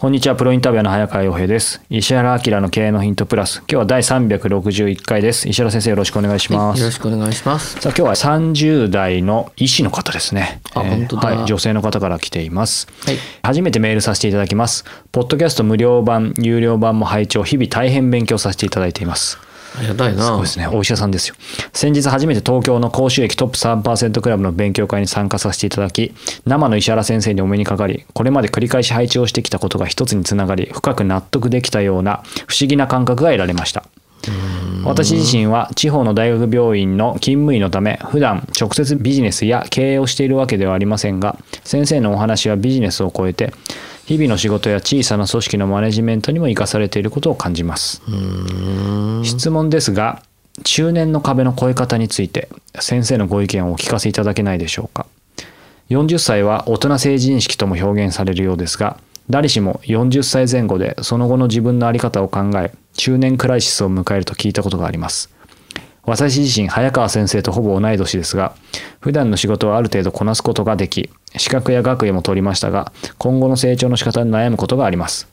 こんにちは、プロインタビュアーの早川洋平です。石原明の経営のヒントプラス。今日は第361回です。石原先生よろしくお願いします。よろしくお願いします。さあ今日は30代の医師の方ですね。あ本当だはい、女性の方から来ています。はい初めてメールさせていただきます。ポッドキャスト無料版、有料版も拝聴、日々大変勉強させていただいています。ありがたいな。そうですね、お医者さんですよ。先日初めて東京の公衆駅トップ3%クラブの勉強会に参加させていただき、生の石原先生にお目にかかり、これまで繰り返し配置をしてきたことが一つにつながり、深く納得できたような不思議な感覚が得られました。私自身は地方の大学病院の勤務医のため普段直接ビジネスや経営をしているわけではありませんが先生のお話はビジネスを超えて日々の仕事や小さな組織のマネジメントにも生かされていることを感じます。質問ですが中年の壁の越え方について先生のご意見をお聞かせいただけないでしょうか。40歳は大人成人式とも表現されるようですが誰しも40歳前後でその後の自分の在り方を考え中年クライシスを迎えると聞いたことがあります。私自身早川先生とほぼ同い年ですが普段の仕事はある程度こなすことができ資格や学位も取りましたが今後の成長の仕方に悩むことがあります。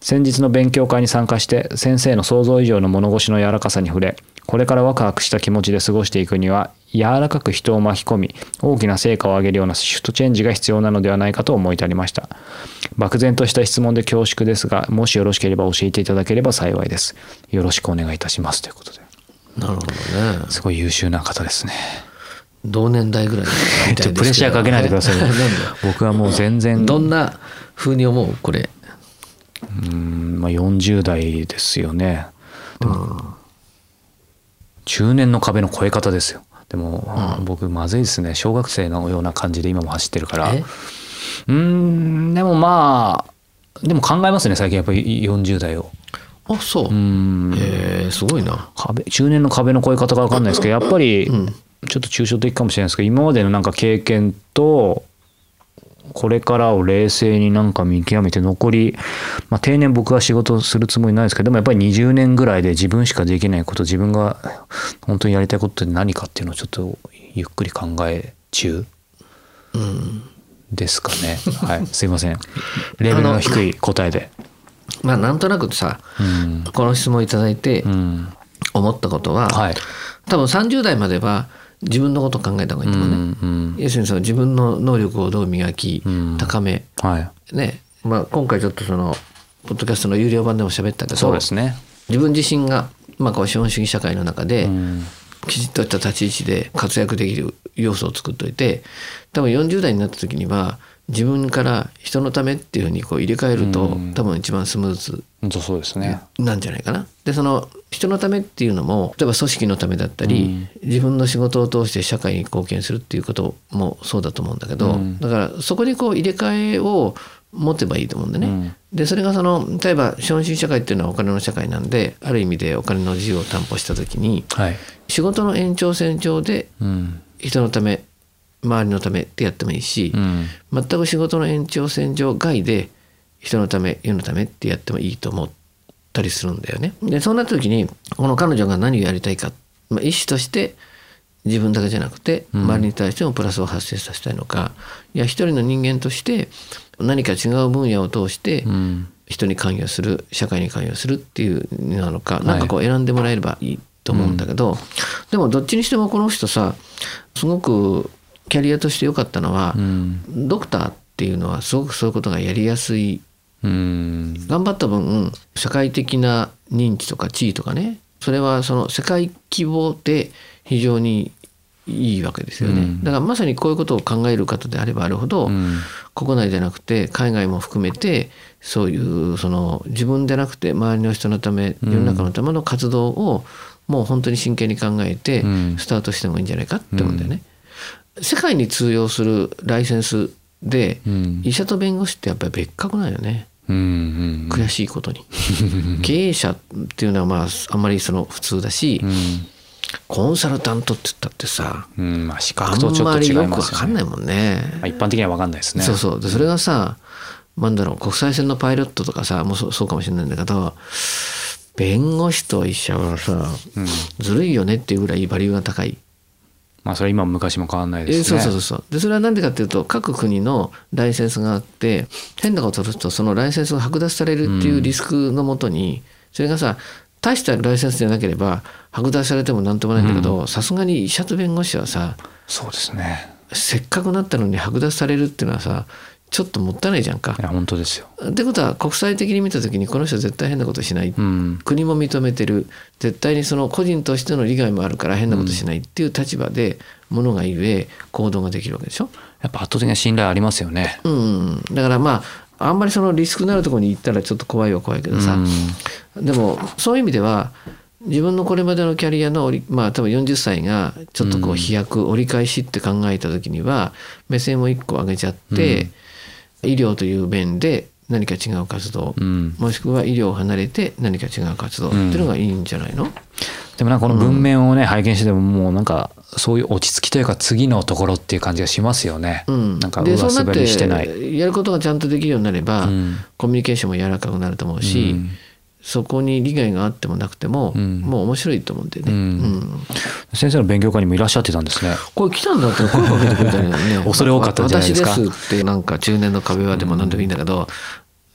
先日の勉強会に参加して先生の想像以上の物腰の柔らかさに触れこれからワクワクした気持ちで過ごしていくには柔らかく人を巻き込み大きな成果を上げるようなシフトチェンジが必要なのではないかと思い至りました。漠然とした質問で恐縮ですがもしよろしければ教えていただければ幸いです。よろしくお願いいたしますということで。なるほどね。すごい優秀な方ですね。同年代ぐらいみたいプレッシャーかけないでください 僕はもう全然。どんな風に思うこれ。うんまあ、40代ですよね。でも、中年の壁の越え方ですよ。でも、僕まずいですね。小学生のような感じで今も走ってるから。え？うんでもまあでも考えますね最近。やっぱり40代を。あそう。うん。えー、すごいな。壁中年の壁の越え方が分かんないですけどやっぱりうん。ちょっと抽象的かもしれないですけど今までのなんか経験とこれからを冷静になんか見極めて残り、まあ、定年僕は仕事するつもりないですけどでもやっぱり20年ぐらいで自分しかできないこと自分が本当にやりたいことって何かっていうのをちょっとゆっくり考え中ですかね、はい。すいません。レベルの低い答えで。まあなんとなくさ、うん。この質問いただいてうん。思ったことは、はい。多分30代までは自分のことを考えた方がいいと思うね。うん。要するにその自分の能力をどう磨き、うん。高めはい。ね、まあ、今回ちょっとそのポッドキャストの有料版でも喋ったけどそうですね。自分自身が、まあ、こう資本主義社会の中で、うん。きちっとした立ち位置で活躍できる要素を作っといて多分40代になった時には自分から人のためっていうふうにこう入れ替えると、うん。多分一番スムーズそうですね。なんじゃないかな。でその人のためっていうのも例えば組織のためだったり、自分の仕事を通して社会に貢献するっていうこともそうだと思うんだけど、うん。だからそこにこう入れ替えを持てばいいと思うんでね。うん。でそれがその例えば資本主義社会っていうのはお金の社会なんである意味でお金の自由を担保した時にはい。仕事の延長線上でうん。人のため周りのためってやってもいいし、うん。全く仕事の延長線上外で人のため世のためってやってもいいと思ったりするんだよね。でそうなった時にこの彼女が何をやりたいか、まあ、意思として自分だけじゃなくてうん。周りに対してもプラスを発生させたいのか、いや一人の人間として何か違う分野を通してうん。人に関与する社会に関与するっていうなのかい。なんかこう選んでもらえればいいと思うんだけど、でもどっちにしてもこの人さすごくキャリアとして良かったのは、うん。ドクターっていうのはすごくそういうことがやりやすい。うん。頑張った分社会的な認知とか地位とかね。それはその世界規模で非常にいいわけですよね、うん。だからまさにこういうことを考える方であればあるほど、うん。国内じゃなくて海外も含めてそういうその自分でなくて周りの人のため世うん。の中のための活動をもう本当に真剣に考えてうん。スタートしてもいいんじゃないかって思うんだよね。世界に通用するライセンスでうん。医者と弁護士ってやっぱり別格なんよね。うんうん悔しいことに。経営者っていうのはまああんまりその普通だしうん。コンサルタントって言ったってさうんまあ資あ格とちょっと違いんまりよくわますよねかんないもんね。まあ一般的には分かんないですね。そうそう。でそれがさなんだろう国際線のパイロットとかさもうそうそうかもしれないんだけど弁護士と医者はさ、うん。ずるいよねっていうぐらいバリューが高い。まあそれ今も昔も変わんないえですね。そうそうそうそう。でそれは何でかっていうと各国のライセンスがあって変なことをするとそのライセンスが剥奪されるっていうリスクのもとに、それがさ大したライセンスじゃなければ剥奪されても何ともないんだけどさすがに医者と弁護士はさそうですね。せっかくなったのに剥奪されるっていうのはさちょっともったいないじゃんか。い。や本当ですよ。ってことは国際的に見た時にこの人絶対変なことしない、うん。国も認めてる。絶対にその個人としての利害もあるから変なことしない。っていう立場でものがゆえ行動ができるわけでしょ。やっぱ圧倒的な信頼ありますよね。うん、だからまああんまりそのリスクのあるところに行ったらちょっと怖いは怖いけどさ、でもそういう意味では自分のこれまでのキャリアの折りまあ多分40歳がちょっとこう飛躍折り返しって考えた時には目線を一個上げちゃって、医療という面で何か違う活動、うん。もしくは医療を離れて何か違う活動っていうのがいいんじゃないの、でもなんかこの文面をね拝見しててももうなんかそういう落ち着きというか次のところっていう感じがしますよね、うん、なんかで上滑りしてない。やることがちゃんとできるようになれば、うん。コミュニケーションも柔らかくなると思うし、うんそこに利害があってもなくても、うん。もう面白いと思うんだよね、うん。うん。先生の勉強会にもいらっしゃってたんですね。これ来たんだって声かけてくれたよね。恐れ多かったんじゃないですか。私ですってなんか中年の壁はでも何でもいいんだけど、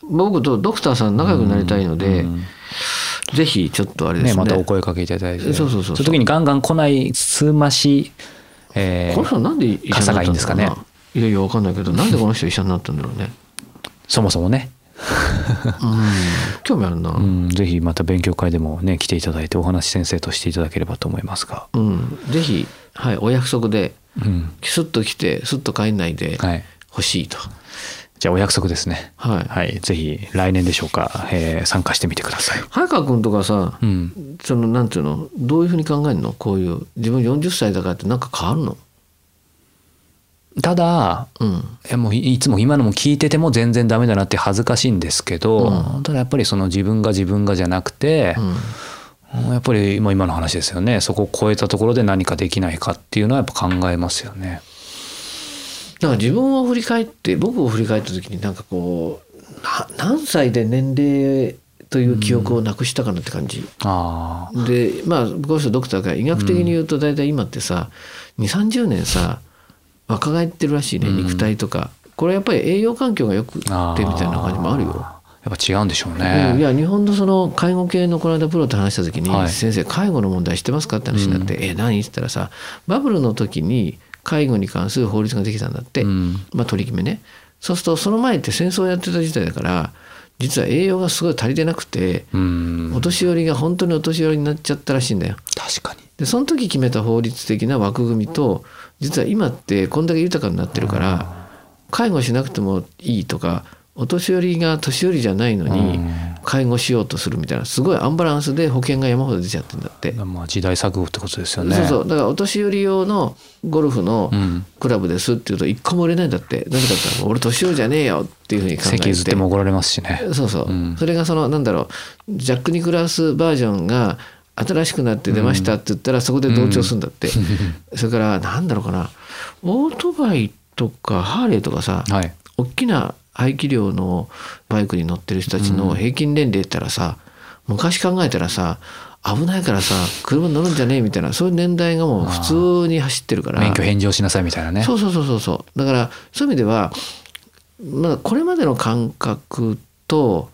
僕とドクターさん仲良くなりたいので、うん。ぜひちょっとあれですね。ねまたお声かけいただいて。そうそうそうそう。いう時にガンガン来ない数増し、えーこの人なんで医者になったんですかね。いやいやわかんないけどなんでこの人医者になったんだろうね。そもそもね、うん興味あるな、うん、ぜひまた勉強会でもね来ていただいてお話先生としていただければと思いますが、うん、ぜひ、はい、お約束でうん。スッと来てスッと帰んないではい、欲しいと、じゃあお約束ですね。はい。はい。ぜひ来年でしょうか、えー参加してみてください。早川君とかさ、うん。そのなんていうのどういうふうに考えるの？こういう自分40歳だからってなんか変わるの？ただうん。いやもういいつも今のも聞いてても全然ダメだなって恥ずかしいんですけど、うん。ただやっぱりその自分が自分がじゃなくてう、ん。やっぱり今今の話ですよね。そこを超えたところで何かできないかっていうのはやっぱ考えますよね。だから自分を振り返って僕を振り返った時になんかこうな何歳で年齢という記憶をなくしたかなって感じ、ああ。でまあこの人ドクターが医学的に言うと大体今ってさ2 3 0年さ若返ってるらしいねうん肉体とか、これやっぱり栄養環境がよくってみたいな感じもあるよ。やっぱ違うんでしょううんいね。や日本のその介護系のこの間プロと話した時に「はい先生介護の問題知ってますか?」って話になって「え何?」って言ったらさバブルの時に介護に関する法律ができたんだって、うんまあ、取り決めねそうするとその前って戦争をやってた時代だから実は栄養がすごい足りてなくて、うんお年寄りが本当にお年寄りになっちゃったらしいんだよ。確かに。でその時決めた法律的な枠組みと実は今ってこんだけ豊かになってるから介護しなくてもいいとかお年寄りが年寄りじゃないのにうん。介護しようとするみたいなすごいアンバランスで保険が山ほど出ちゃってんだって。まあ時代錯誤ってことですよね。そうそう。だからお年寄り用のゴルフのうん。クラブですって言うと一個も売れないんだって。なぜかって俺年寄りじゃねえよっていうふうに考え席て譲っても怒られますしね。そうそう、うん。それがそのなんだろうジャック・ニクラウスバージョンが新しくなって出ましたって言ったらそこで同調するんだって、それからなんだろうかな。オートバイとかハーレーとかさ、はい。大きな排気量のバイクに乗ってる人たちの平均年齢って言ったらさ昔考えたらさ危ないからさ車に乗るんじゃねえみたいなそういう年代がもう普通に走ってるから。免許返上しなさいみたいなね。そうそうそうそうそう。だからそういう意味では、まあ、これまでの感覚と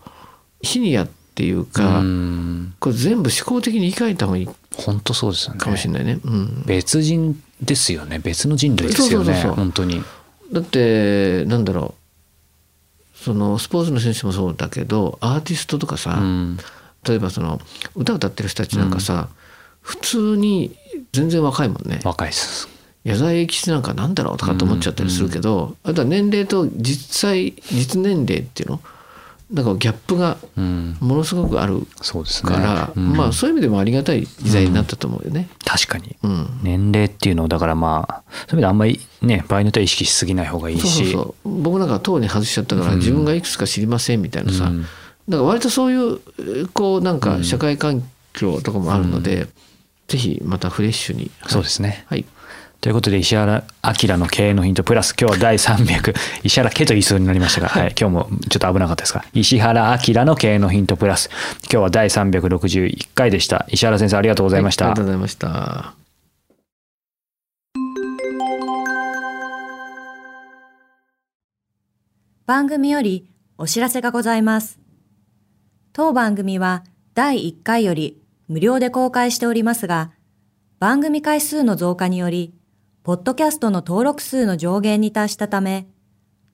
シニアっていうか、うん。これ全部思考的に言い換えた方がいい本当そうですよね。かもしれないね。うん、別人ですよね。別の人類ですよね。本当に。だってなんだろう。そのスポーツの選手もそうだけどアーティストとかさ、うん。例えばその歌歌ってる人たちなんかさ、普通に全然若いもんね。若いです。矢沢永吉なんかなんだろうとかと思っちゃったりするけど、あとは年齢と実際実年齢っていうの？なんかギャップがうん。ものすごくあるそうですね。から、うん。まあそういう意味でもありがたい時代になったと思うよね。確かに。うん。年齢っていうのをだからまあそういう意味であんまりね場合によっては意識しすぎない方がいいし。そう僕なんか党に外しちゃったから自分がいくつか知りませんみたいなさ、うん。なんか割とそういうこうなんか社会環境とかもあるので、ぜひまたフレッシュに、はい。そうですね。はいということで石原明の経営のヒントプラス今日は第300 石原家と言いそうになりましたが、はい、今日もちょっと危なかったですが石原明の経営のヒントプラス。今日は第361回でした。石原先生ありがとうございました、ありがとうございました。番組よりお知らせがございます。当番組は第1回より無料で公開しておりますが、番組回数の増加により、ポッドキャストの登録数の上限に達したため、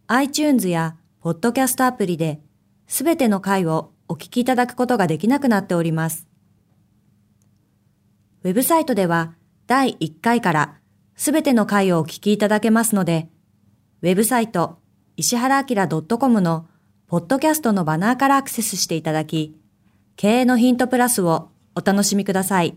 iTunes やポッドキャストアプリで、すべての回をお聞きいただくことができなくなっております。ウェブサイトでは第1回からすべての回をお聞きいただけますので、ウェブサイト石原明 .com のポッドキャストのバナーからアクセスしていただき、経営のヒントプラスをお楽しみください。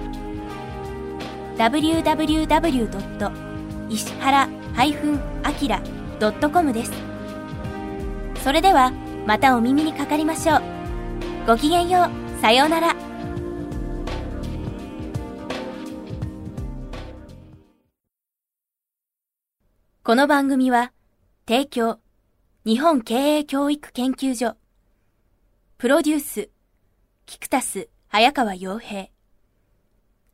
www. 石原 -akira.com です。それではまたお耳にかかりましょう。ごきげんよう。さようなら。この番組は提供日本経営教育研究所プロデュースキクタス早川洋平